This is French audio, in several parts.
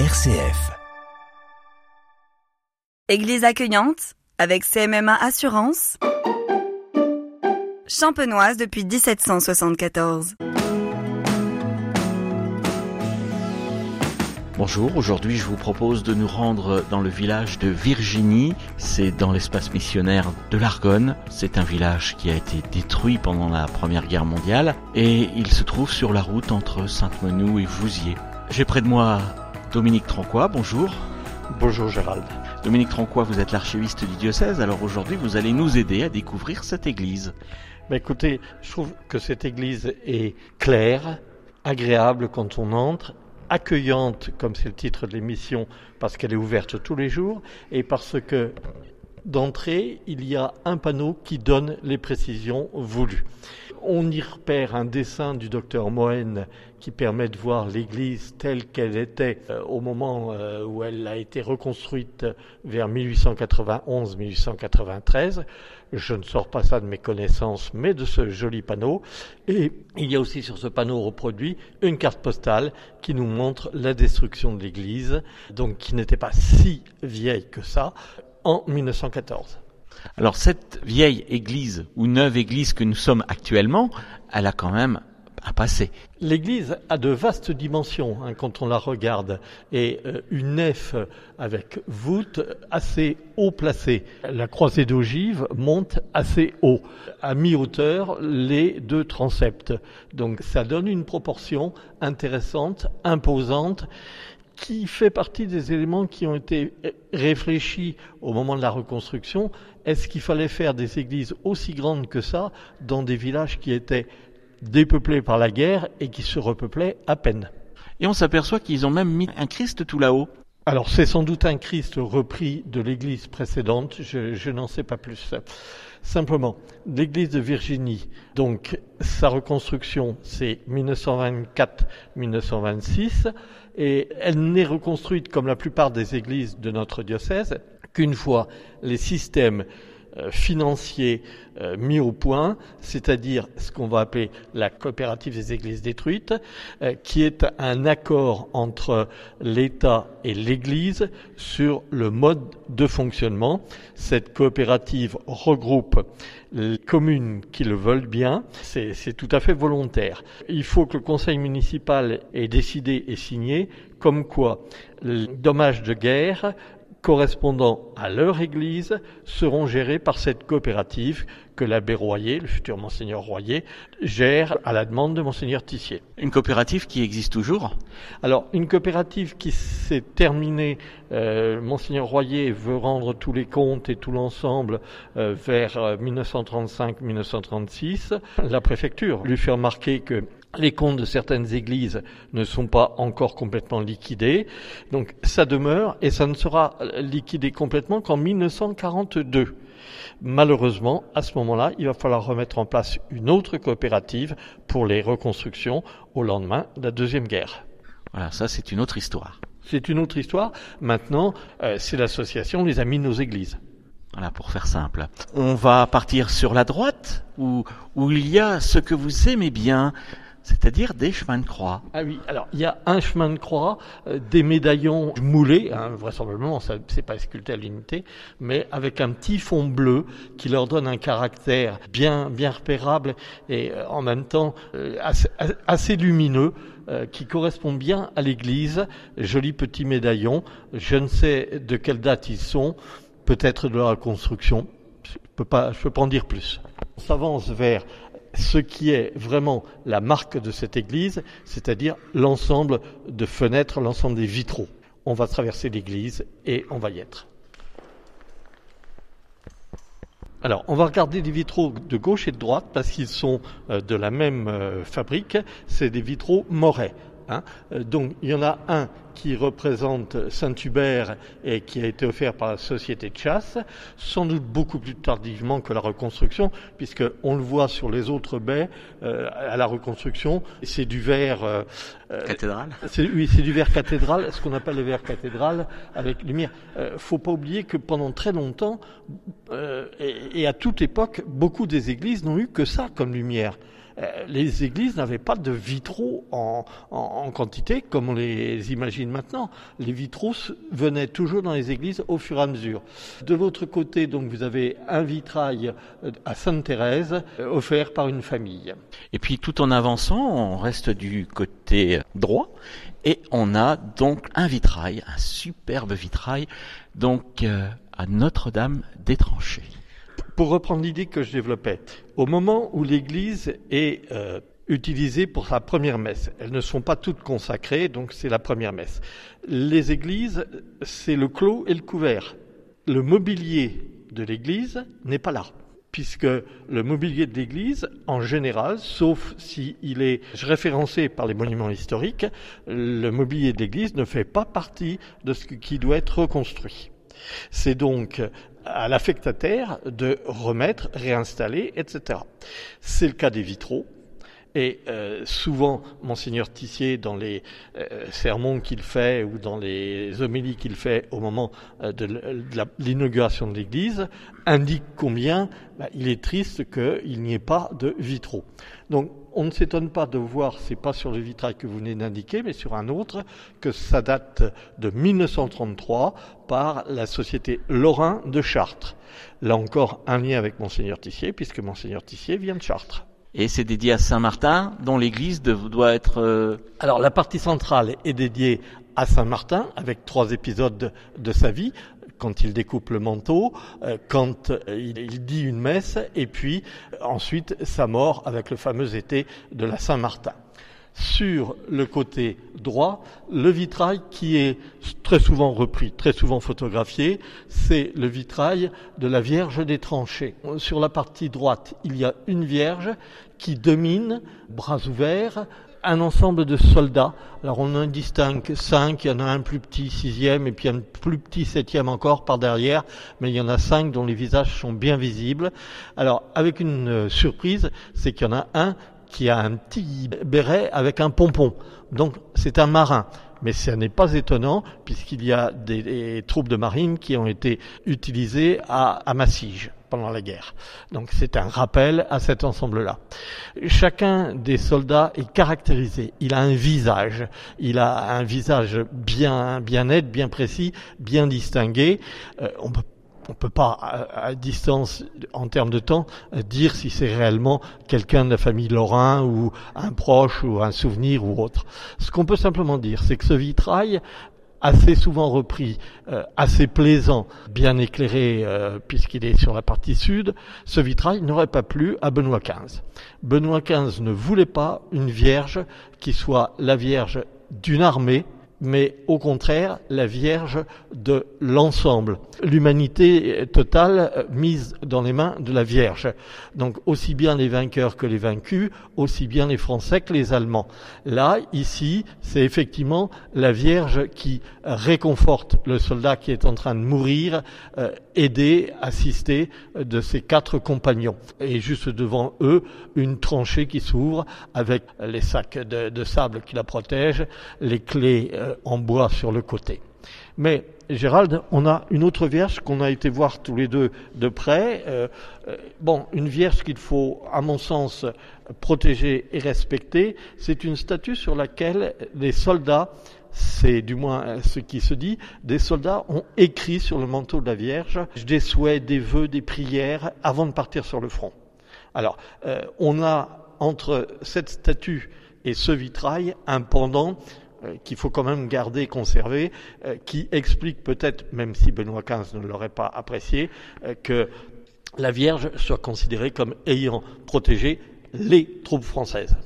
RCF. Église accueillante avec CMMA Assurance. Champenoise depuis 1774. Bonjour, aujourd'hui je vous propose de nous rendre dans le village de Virginie, c'est dans l'espace missionnaire de l'Argonne, c'est un village qui a été détruit pendant la Première Guerre mondiale et il se trouve sur la route entre Sainte-Menou et Vouziers. J'ai près de moi Dominique Tranquois, bonjour. Bonjour Gérald. Dominique Tranquois, vous êtes l'archiviste du diocèse, alors aujourd'hui vous allez nous aider à découvrir cette église. Bah écoutez, je trouve que cette église est claire, agréable quand on entre, accueillante, comme c'est le titre de l'émission, parce qu'elle est ouverte tous les jours, et parce que d'entrée, il y a un panneau qui donne les précisions voulues. On y repère un dessin du docteur Mohen qui permet de voir l'église telle qu'elle était euh, au moment euh, où elle a été reconstruite vers 1891-1893. Je ne sors pas ça de mes connaissances, mais de ce joli panneau. Et il y a aussi sur ce panneau reproduit une carte postale qui nous montre la destruction de l'église, donc qui n'était pas si vieille que ça, en 1914. Alors cette vieille église ou neuve église que nous sommes actuellement, elle a quand même un passé. L'église a de vastes dimensions hein, quand on la regarde et euh, une nef avec voûte assez haut placée. La croisée d'ogive monte assez haut, à mi-hauteur les deux transepts. Donc ça donne une proportion intéressante, imposante qui fait partie des éléments qui ont été réfléchis au moment de la reconstruction. Est-ce qu'il fallait faire des églises aussi grandes que ça dans des villages qui étaient dépeuplés par la guerre et qui se repeuplaient à peine? Et on s'aperçoit qu'ils ont même mis un Christ tout là-haut. Alors c'est sans doute un Christ repris de l'église précédente, je, n'en sais pas plus. Simplement, l'église de Virginie, donc sa reconstruction c'est 1924-1926 et elle n'est reconstruite comme la plupart des églises de notre diocèse qu'une fois les systèmes euh, financiers euh, mis au point, c'est-à-dire ce qu'on va appeler la coopérative des églises détruites, euh, qui est un accord entre l'État et l'Église sur le mode de fonctionnement. Cette coopérative regroupe les communes qui le veulent bien, c'est tout à fait volontaire. Il faut que le conseil municipal ait décidé et signé comme quoi les dommages de guerre correspondant à leur église seront gérés par cette coopérative que l'abbé Royer, le futur monseigneur Royer, gère à la demande de monseigneur Tissier. Une coopérative qui existe toujours? Alors, une coopérative qui s'est terminée, euh, monseigneur Royer veut rendre tous les comptes et tout l'ensemble euh, vers 1935-1936. Euh, la préfecture lui fait remarquer que les comptes de certaines églises ne sont pas encore complètement liquidés. Donc ça demeure et ça ne sera liquidé complètement qu'en 1942. Malheureusement, à ce moment-là, il va falloir remettre en place une autre coopérative pour les reconstructions au lendemain de la Deuxième Guerre. Voilà, ça c'est une autre histoire. C'est une autre histoire. Maintenant, euh, c'est l'association Les Amis de nos Églises. Voilà, pour faire simple. On va partir sur la droite, où, où il y a ce que vous aimez bien, c'est-à-dire des chemins de croix. Ah oui, alors il y a un chemin de croix, euh, des médaillons moulés, hein, vraisemblablement, ça c'est pas sculpté à l'unité, mais avec un petit fond bleu qui leur donne un caractère bien bien repérable et euh, en même temps euh, assez, lumineux. qui correspond bien à l'église, joli petit médaillon. Je ne sais de quelle date ils sont, peut-être de la construction. Je peux peux pas en dire plus. On s'avance vers ce qui est vraiment la marque de cette église, c'est-à-dire l'ensemble de fenêtres, l'ensemble des vitraux. On va traverser l'église et on va y être. Alors, on va regarder les vitraux de gauche et de droite parce qu'ils sont euh, de la même euh, fabrique. C'est des vitraux morais. Hein. Euh, donc il y en a un qui représente Saint-Hubert et qui a été offert par la société de chasse, sans doute beaucoup plus tardivement que la reconstruction, puisque on le voit sur les autres baies euh, à la reconstruction, c'est du verre euh, cathédrale. Oui, c'est du verre cathédrale, ce qu'on appelle le verre cathédrale avec lumière. faut pas oublier que pendant très longtemps et, et à toute époque, beaucoup des églises n'ont eu que ça comme lumière. Euh, les églises n'avaient pas de vitraux en, en, quantité comme on les imagine maintenant. Les vitraux venaient toujours dans les églises au fur et à mesure. De l'autre côté, donc, vous avez un vitrail euh, à Sainte-Thérèse offert par une famille. Et puis tout en avançant, on reste du côté droit et on a donc un vitrail, un superbe vitrail, donc à Notre-Dame des Tranchées. Pour reprendre l'idée que je développais, au moment où l'Église est euh, utilisée pour sa première messe, elles ne sont pas toutes consacrées, donc c'est la première messe. Les églises, c'est le clos et le couvert. Le mobilier de l'Église n'est pas là puisque le mobilier de l'église, en général, sauf s'il est référencé par les monuments historiques, le mobilier de l'église ne fait pas partie de ce qui doit être reconstruit. C'est donc à l'affectataire de remettre, réinstaller, etc. C'est le cas des vitraux. Et euh, souvent, monseigneur Tissier, dans les euh, sermons qu'il fait ou dans les homélies qu'il fait au moment euh, de l'inauguration de l'Église, indique combien bah, il est triste qu'il n'y ait pas de vitraux. Donc, on ne s'étonne pas de voir, c'est pas sur le vitrail que vous venez d'indiquer, mais sur un autre, que ça date de 1933 par la société Lorrain de Chartres. Là encore, un lien avec monseigneur Tissier, puisque monseigneur Tissier vient de Chartres. Et c'est dédié à Saint-Martin, dont l'église doit être... Euh, Alors la partie centrale est dédiée à Saint-Martin, avec trois épisodes de, sa vie, quand il découpe le manteau, euh, quand euh, il, dit une messe, et puis ensuite sa mort avec le fameux été de la Saint-Martin sur le côté droit, le vitrail qui est très souvent repris, très souvent photographié, c'est le vitrail de la Vierge des tranchées. Sur la partie droite, il y a une Vierge qui domine, bras ouverts, un ensemble de soldats. Alors on en distingue cinq, il y en a un plus petit sixième et puis un plus petit septième encore par derrière, mais il y en a cinq dont les visages sont bien visibles. Alors avec une euh, surprise, c'est qu'il y en a un qui a un petit béret avec un pompon. Donc c'est un marin. Mais ce n'est pas étonnant puisqu'il y a des, troupes de marine qui ont été utilisées à, à Massige pendant la guerre. Donc c'est un rappel à cet ensemble-là. Chacun des soldats est caractérisé. Il a un visage. Il a un visage bien, net, bien précis, bien distingué. Euh, on ne peut pas, à, distance, en termes de temps, dire si c'est réellement quelqu'un de la famille Lorrain ou un proche ou un souvenir ou autre. Ce qu'on peut simplement dire, c'est que ce vitrail assez souvent repris, euh, assez plaisant, bien éclairé euh, puisqu'il est sur la partie sud, ce vitrail n'aurait pas plu à Benoît XV. Benoît XV ne voulait pas une vierge qui soit la vierge d'une armée, mais au contraire la Vierge de l'ensemble. L'humanité totale euh, mise dans les mains de la Vierge. Donc aussi bien les vainqueurs que les vaincus, aussi bien les Français que les Allemands. Là, ici, c'est effectivement la Vierge qui réconforte le soldat qui est en train de mourir, euh, aider, assister euh, de ses quatre compagnons. Et juste devant eux, une tranchée qui s'ouvre avec les sacs de, de, sable qui la protègent, les clés euh, en bois sur le côté. Mais Gérald, on a une autre vierge qu'on a été voir tous les deux de près. Euh, euh, bon, une vierge qu'il faut, à mon sens, protéger et respecter. C'est une statue sur laquelle les soldats, c'est du moins ce qui se dit, des soldats ont écrit sur le manteau de la Vierge des souhaits, des vœux, des prières avant de partir sur le front. Alors, on a entre cette statue et ce vitrail un pendant euh, qu'il faut quand même garder, conserver, euh, qui explique peut-être, même si Benoît XV ne l'aurait pas apprécié, euh, que la Vierge soit considérée comme ayant protégé les troupes françaises.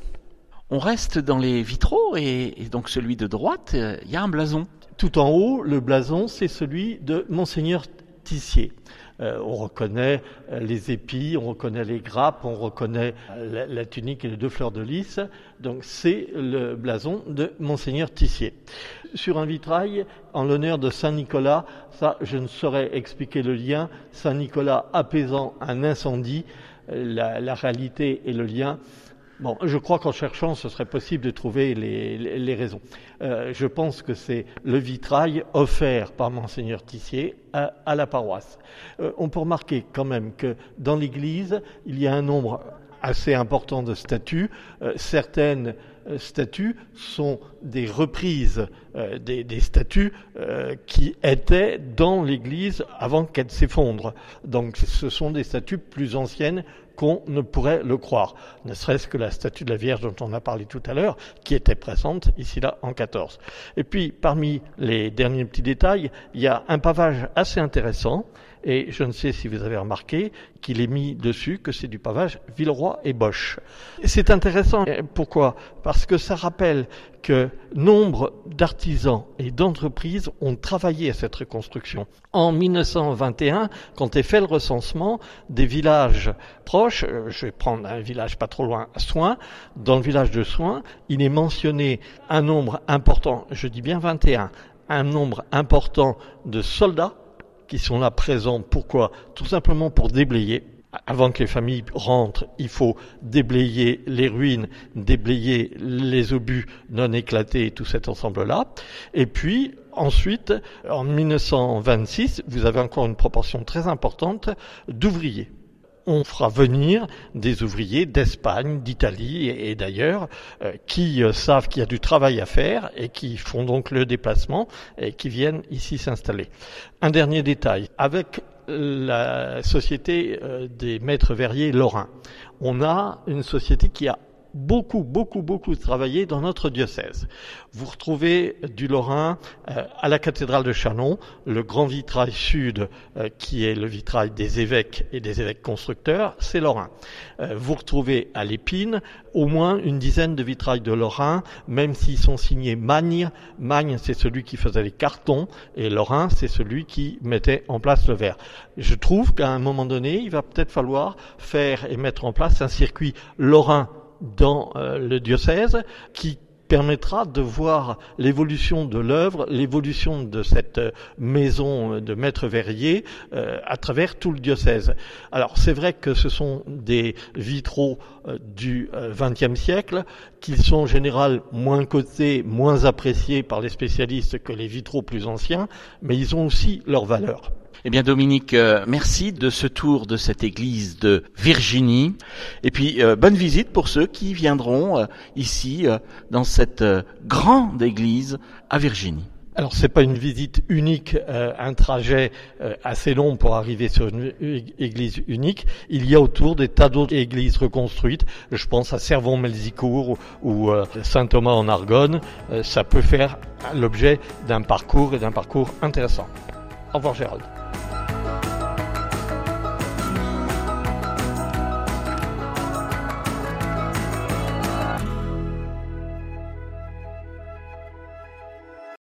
On reste dans les vitraux et, donc celui de droite, il y a un blason. Tout en haut, le blason, c'est celui de Monseigneur Tissier. Euh, on reconnaît euh, les épis, on reconnaît les grappes, on reconnaît euh, la, tunique et les deux fleurs de lys. Donc c'est le blason de Monseigneur Tissier. Sur un vitrail, en l'honneur de Saint Nicolas, ça je ne saurais expliquer le lien, Saint Nicolas apaisant un incendie, la réalité et le lien, Bon, je crois qu'en cherchant, ce serait possible de trouver les, raisons. Euh, je pense que c'est le vitrail offert par monseigneur Tissier à, la paroisse. Euh, on peut remarquer quand même que dans l'église, il y a un nombre assez important de statues. certaines statues sont des reprises des, des, statues qui étaient dans l'église avant qu'elle s'effondre. Donc ce sont des statues plus anciennes qu'on ne pourrait le croire, ne serait-ce que la statue de la Vierge dont on a parlé tout à l'heure, qui était présente ici là en 14. Et puis parmi les derniers petits détails, il y a un pavage assez intéressant et je ne sais si vous avez remarqué qu'il est mis dessus que c'est du pavage Villeroy et Bosch. C'est intéressant. Pourquoi? Parce que ça rappelle que nombre d'artisans et d'entreprises ont travaillé à cette reconstruction. En 1921, quand est fait le recensement des villages proches, euh, je vais prendre un village pas trop loin, Soins, dans le village de Soins, il est mentionné un nombre important, je dis bien 21, un nombre important de soldats qui sont là présents. Pourquoi Tout simplement pour déblayer. Avant que les familles rentrent, il faut déblayer les ruines, déblayer les obus non éclatés, tout cet ensemble-là. Et puis, ensuite, en 1926, vous avez encore une proportion très importante d'ouvriers on fera venir des ouvriers d'Espagne, d'Italie et, d'ailleurs euh, qui euh, savent qu'il y a du travail à faire et qui font donc le déplacement et qui viennent ici s'installer. Un dernier détail, avec la société euh, des maîtres verriers lorrains, on a une société qui a beaucoup, beaucoup, beaucoup travaillé dans notre diocèse. Vous retrouvez du Lorrain euh, à la cathédrale de Chanon, le grand vitrail sud, euh, qui est le vitrail des évêques et des évêques constructeurs, c'est Lorrain. Euh, vous retrouvez à l'Épine au moins une dizaine de vitrails de Lorrain, même s'ils sont signés Magne. Magne, c'est celui qui faisait les cartons, et Lorrain, c'est celui qui mettait en place le verre. Je trouve qu'à un moment donné, il va peut-être falloir faire et mettre en place un circuit Lorrain dans euh, le diocèse qui permettra de voir l'évolution de l'œuvre, l'évolution de cette maison de maître verrier euh, à travers tout le diocèse. Alors c'est vrai que ce sont des vitraux euh, du XXe siècle qui sont en général moins cotés, moins appréciés par les spécialistes que les vitraux plus anciens, mais ils ont aussi leur valeur. Eh bien Dominique, euh, merci de ce tour de cette église de Virginie. Et puis euh, bonne visite pour ceux qui viendront euh, ici dans cette grande église à Virginie. Alors c'est pas une visite unique, un trajet assez long pour arriver sur une église unique. Il y a autour des tas d'autres églises reconstruites. Je pense à Servon-Melzicourt ou, Saint-Thomas en Argonne. ça peut faire l'objet d'un parcours et d'un parcours intéressant. Au revoir Gérald.